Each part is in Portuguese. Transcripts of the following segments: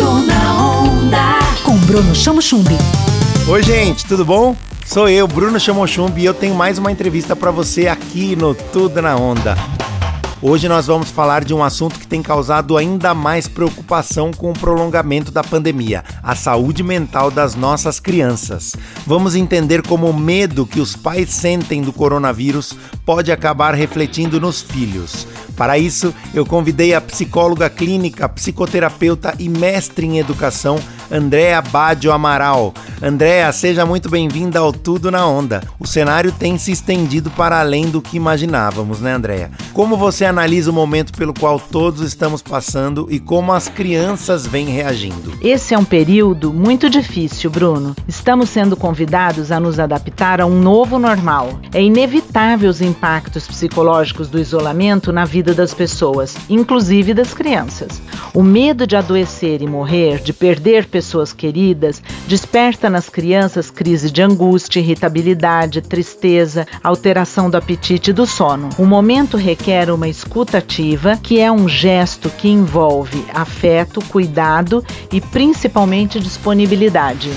Na onda. Com Bruno Chamo Chumbi. Oi, gente, tudo bom? Sou eu, Bruno Chamochumbi, e eu tenho mais uma entrevista para você aqui no Tudo na Onda. Hoje nós vamos falar de um assunto que tem causado ainda mais preocupação com o prolongamento da pandemia: a saúde mental das nossas crianças. Vamos entender como o medo que os pais sentem do coronavírus pode acabar refletindo nos filhos. Para isso, eu convidei a psicóloga clínica, psicoterapeuta e mestre em educação, Andréa Badio Amaral. Andréa, seja muito bem-vinda ao Tudo na Onda. O cenário tem se estendido para além do que imaginávamos, né, Andréa? Como você analisa o momento pelo qual todos estamos passando e como as crianças vêm reagindo? Esse é um período muito difícil, Bruno. Estamos sendo convidados a nos adaptar a um novo normal. É inevitável os impactos psicológicos do isolamento na vida das pessoas, inclusive das crianças. O medo de adoecer e morrer, de perder pessoas queridas, desperta nas crianças crise de angústia, irritabilidade, tristeza, alteração do apetite e do sono. O momento requer uma escuta ativa, que é um gesto que envolve afeto, cuidado e principalmente disponibilidade.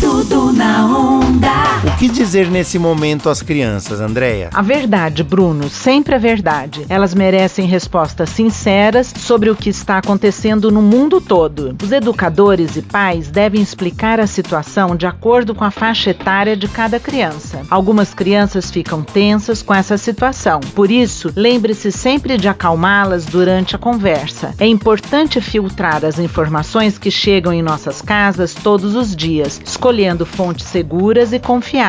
Tudo na onda. Que dizer nesse momento às crianças, Andréia? A verdade, Bruno, sempre a verdade. Elas merecem respostas sinceras sobre o que está acontecendo no mundo todo. Os educadores e pais devem explicar a situação de acordo com a faixa etária de cada criança. Algumas crianças ficam tensas com essa situação, por isso, lembre-se sempre de acalmá-las durante a conversa. É importante filtrar as informações que chegam em nossas casas todos os dias, escolhendo fontes seguras e confiáveis.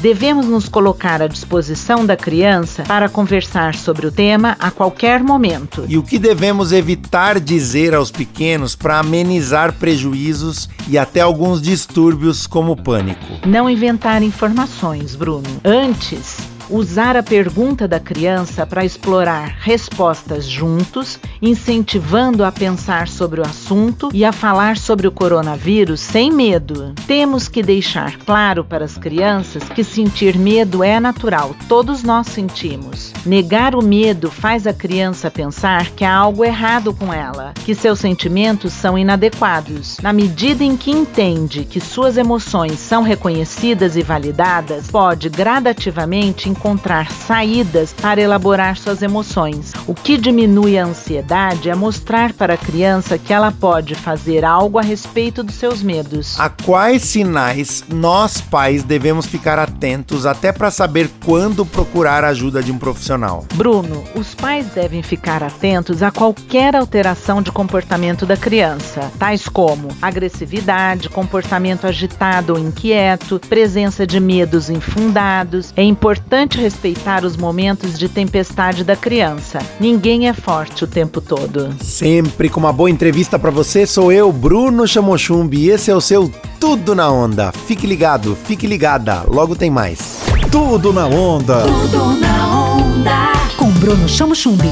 Devemos nos colocar à disposição da criança para conversar sobre o tema a qualquer momento. E o que devemos evitar dizer aos pequenos para amenizar prejuízos e até alguns distúrbios como o pânico? Não inventar informações, Bruno. Antes, usar a pergunta da criança para explorar respostas juntos, incentivando a pensar sobre o assunto e a falar sobre o coronavírus sem medo. Temos que deixar claro para as crianças que sentir medo é natural, todos nós sentimos. Negar o medo faz a criança pensar que há algo errado com ela, que seus sentimentos são inadequados. Na medida em que entende que suas emoções são reconhecidas e validadas, pode gradativamente encontrar saídas para elaborar suas emoções. O que diminui a ansiedade é mostrar para a criança que ela pode fazer algo a respeito dos seus medos. A quais sinais nós pais devemos ficar atentos até para saber quando procurar a ajuda de um profissional? Bruno, os pais devem ficar atentos a qualquer alteração de comportamento da criança, tais como agressividade, comportamento agitado ou inquieto, presença de medos infundados. É importante respeitar os momentos de tempestade da criança. Ninguém é forte o tempo todo. Sempre com uma boa entrevista para você, sou eu, Bruno Chamochumbi, e esse é o seu Tudo na Onda. Fique ligado, fique ligada, logo tem mais. Tudo na onda. Tudo na onda. Com Bruno Chamo Chumbi.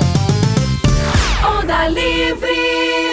Onda livre.